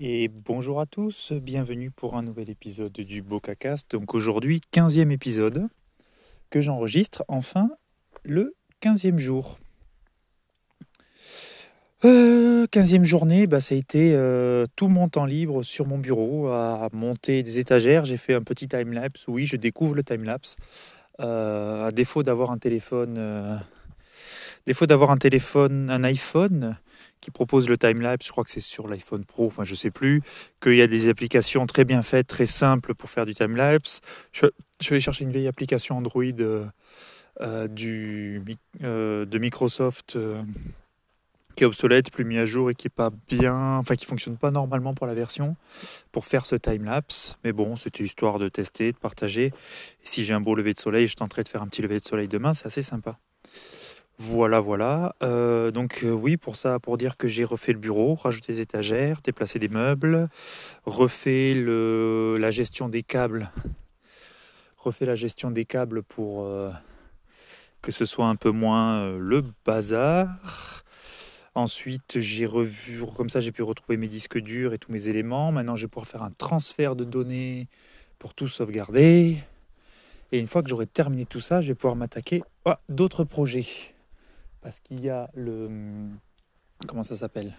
Et bonjour à tous, bienvenue pour un nouvel épisode du Bocacast. Donc aujourd'hui, 15e épisode que j'enregistre enfin le 15e jour. Euh, 15e journée, bah, ça a été euh, tout mon temps libre sur mon bureau à monter des étagères. J'ai fait un petit time-lapse. Oui, je découvre le time-lapse. Euh, à défaut d'avoir un téléphone, euh, défaut d'avoir un téléphone, un iPhone qui propose le time-lapse, je crois que c'est sur l'iPhone Pro, enfin je sais plus, qu'il y a des applications très bien faites, très simples pour faire du time-lapse. Je, je vais chercher une vieille application Android euh, euh, du, euh, de Microsoft qui est obsolète, plus mis à jour et qui est pas bien, enfin qui fonctionne pas normalement pour la version, pour faire ce time-lapse. Mais bon, c'était histoire de tester, de partager. Et si j'ai un beau lever de soleil, je tenterai de faire un petit lever de soleil demain, c'est assez sympa. Voilà, voilà. Euh, donc euh, oui, pour ça, pour dire que j'ai refait le bureau, rajouté des étagères, déplacé des meubles, refait la gestion des câbles, refait la gestion des câbles pour euh, que ce soit un peu moins le bazar. Ensuite, j'ai revu, comme ça, j'ai pu retrouver mes disques durs et tous mes éléments. Maintenant, je vais pouvoir faire un transfert de données pour tout sauvegarder. Et une fois que j'aurai terminé tout ça, je vais pouvoir m'attaquer à d'autres projets parce qu'il y a le comment ça s'appelle?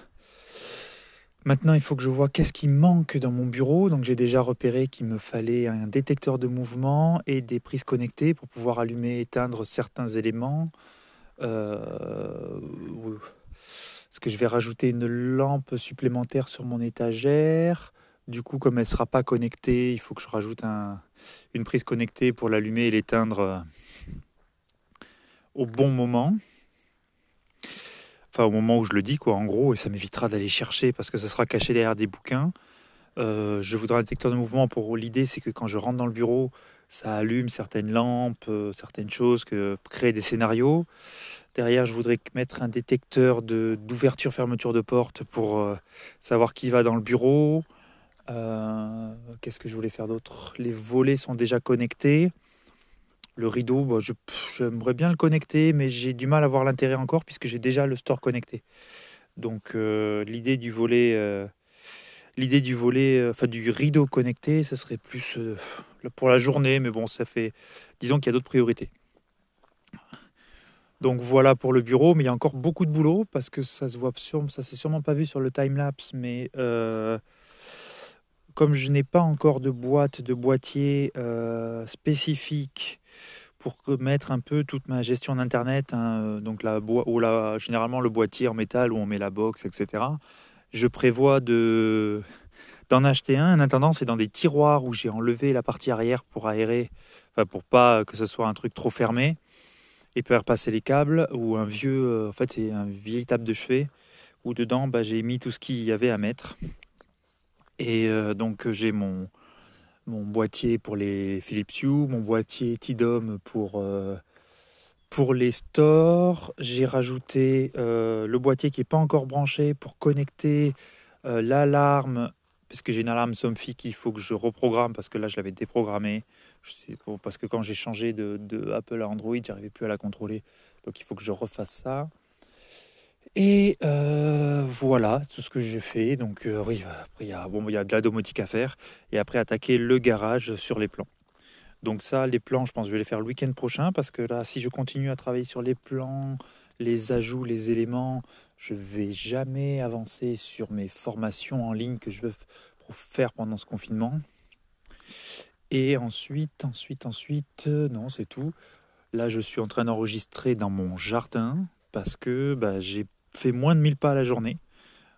Maintenant, il faut que je vois qu'est-ce qui manque dans mon bureau. Donc, j'ai déjà repéré qu'il me fallait un détecteur de mouvement et des prises connectées pour pouvoir allumer et éteindre certains éléments. Euh, Est-ce que je vais rajouter une lampe supplémentaire sur mon étagère? Du coup, comme elle ne sera pas connectée, il faut que je rajoute un, une prise connectée pour l'allumer et l'éteindre euh, au bon moment au moment où je le dis quoi en gros et ça m'évitera d'aller chercher parce que ça sera caché derrière des bouquins. Euh, je voudrais un détecteur de mouvement pour l'idée c'est que quand je rentre dans le bureau ça allume certaines lampes euh, certaines choses que créer des scénarios. Derrière je voudrais mettre un détecteur d'ouverture fermeture de porte pour euh, savoir qui va dans le bureau. Qu'est-ce que je voulais faire d'autre? Les volets sont déjà connectés le rideau, bah, j'aimerais bien le connecter, mais j'ai du mal à voir l'intérêt encore puisque j'ai déjà le store connecté. Donc euh, l'idée du volet, euh, l'idée du volet, euh, enfin du rideau connecté, ce serait plus pour la journée, mais bon, ça fait, disons qu'il y a d'autres priorités. Donc voilà pour le bureau, mais il y a encore beaucoup de boulot parce que ça se voit ça s'est sûrement pas vu sur le time lapse, mais comme je n'ai pas encore de boîte, de boîtier euh, spécifique pour mettre un peu toute ma gestion d'internet, hein, euh, donc la ou généralement le boîtier en métal où on met la box, etc. Je prévois de d'en acheter un. En attendant, c'est dans des tiroirs où j'ai enlevé la partie arrière pour aérer, enfin pour pas que ce soit un truc trop fermé et faire passer les câbles ou un vieux, euh, en fait c'est un vieille table de chevet où dedans bah, j'ai mis tout ce qu'il y avait à mettre. Et euh, donc euh, j'ai mon, mon boîtier pour les Philips Hue, mon boîtier Tidom pour, euh, pour les stores. J'ai rajouté le boîtier qui n'est pas encore branché pour connecter l'alarme, parce que j'ai une alarme Somfy qu'il faut que je reprogramme, parce que là je l'avais déprogrammée. Parce que quand j'ai changé de, de Apple à Android, j'arrivais plus à la contrôler. Donc il faut que je refasse ça. Et euh, voilà tout ce que j'ai fait. Donc euh, oui, après il y a, bon, y a de la domotique à faire. Et après attaquer le garage sur les plans. Donc ça, les plans, je pense que je vais les faire le week-end prochain. Parce que là, si je continue à travailler sur les plans, les ajouts, les éléments, je vais jamais avancer sur mes formations en ligne que je veux faire pendant ce confinement. Et ensuite, ensuite, ensuite, euh, non, c'est tout. Là, je suis en train d'enregistrer dans mon jardin parce que bah, j'ai fait moins de 1000 pas à la journée.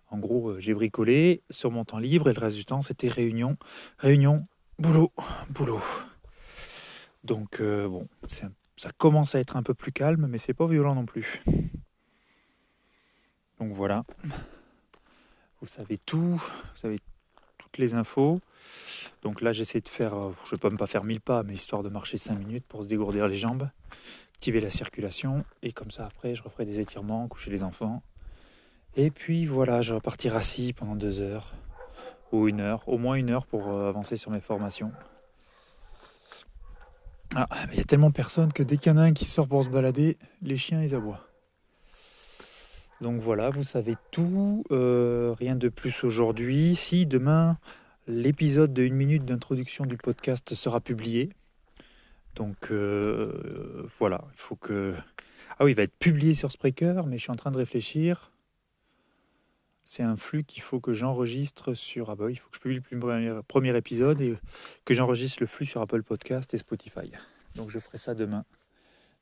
En gros, euh, j'ai bricolé sur mon temps libre et le reste du temps, c'était réunion, réunion, boulot, boulot. Donc, euh, bon, ça commence à être un peu plus calme, mais c'est pas violent non plus. Donc voilà. Vous savez tout, vous savez toutes les infos. Donc là, j'essaie de faire, euh, je ne vais pas me pas faire 1000 pas, mais histoire de marcher 5 minutes pour se dégourdir les jambes, activer la circulation, et comme ça, après, je referai des étirements, coucher les enfants. Et puis voilà, je repartirai assis pendant deux heures, ou une heure, au moins une heure pour euh, avancer sur mes formations. Ah, il y a tellement personne que dès qu'il y en a un qui sort pour se balader, les chiens, ils aboient. Donc voilà, vous savez tout. Euh, rien de plus aujourd'hui. Si demain, l'épisode de une minute d'introduction du podcast sera publié. Donc euh, voilà, il faut que... Ah oui, il va être publié sur Spreaker, mais je suis en train de réfléchir. C'est un flux qu'il faut que j'enregistre sur... Ah bah il faut que je publie le premier, premier épisode et que j'enregistre le flux sur Apple Podcast et Spotify. Donc je ferai ça demain.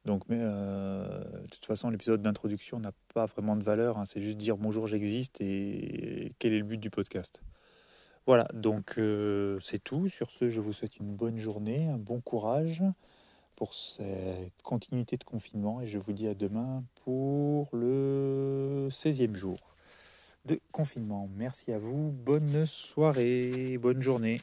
Donc, mais euh, de toute façon, l'épisode d'introduction n'a pas vraiment de valeur. Hein. c'est juste dire bonjour, j'existe et quel est le but du podcast. Voilà, donc c'est tout. Sur ce, je vous souhaite une bonne journée, un bon courage pour cette continuité de confinement et je vous dis à demain pour le 16e jour de confinement. Merci à vous, bonne soirée, bonne journée.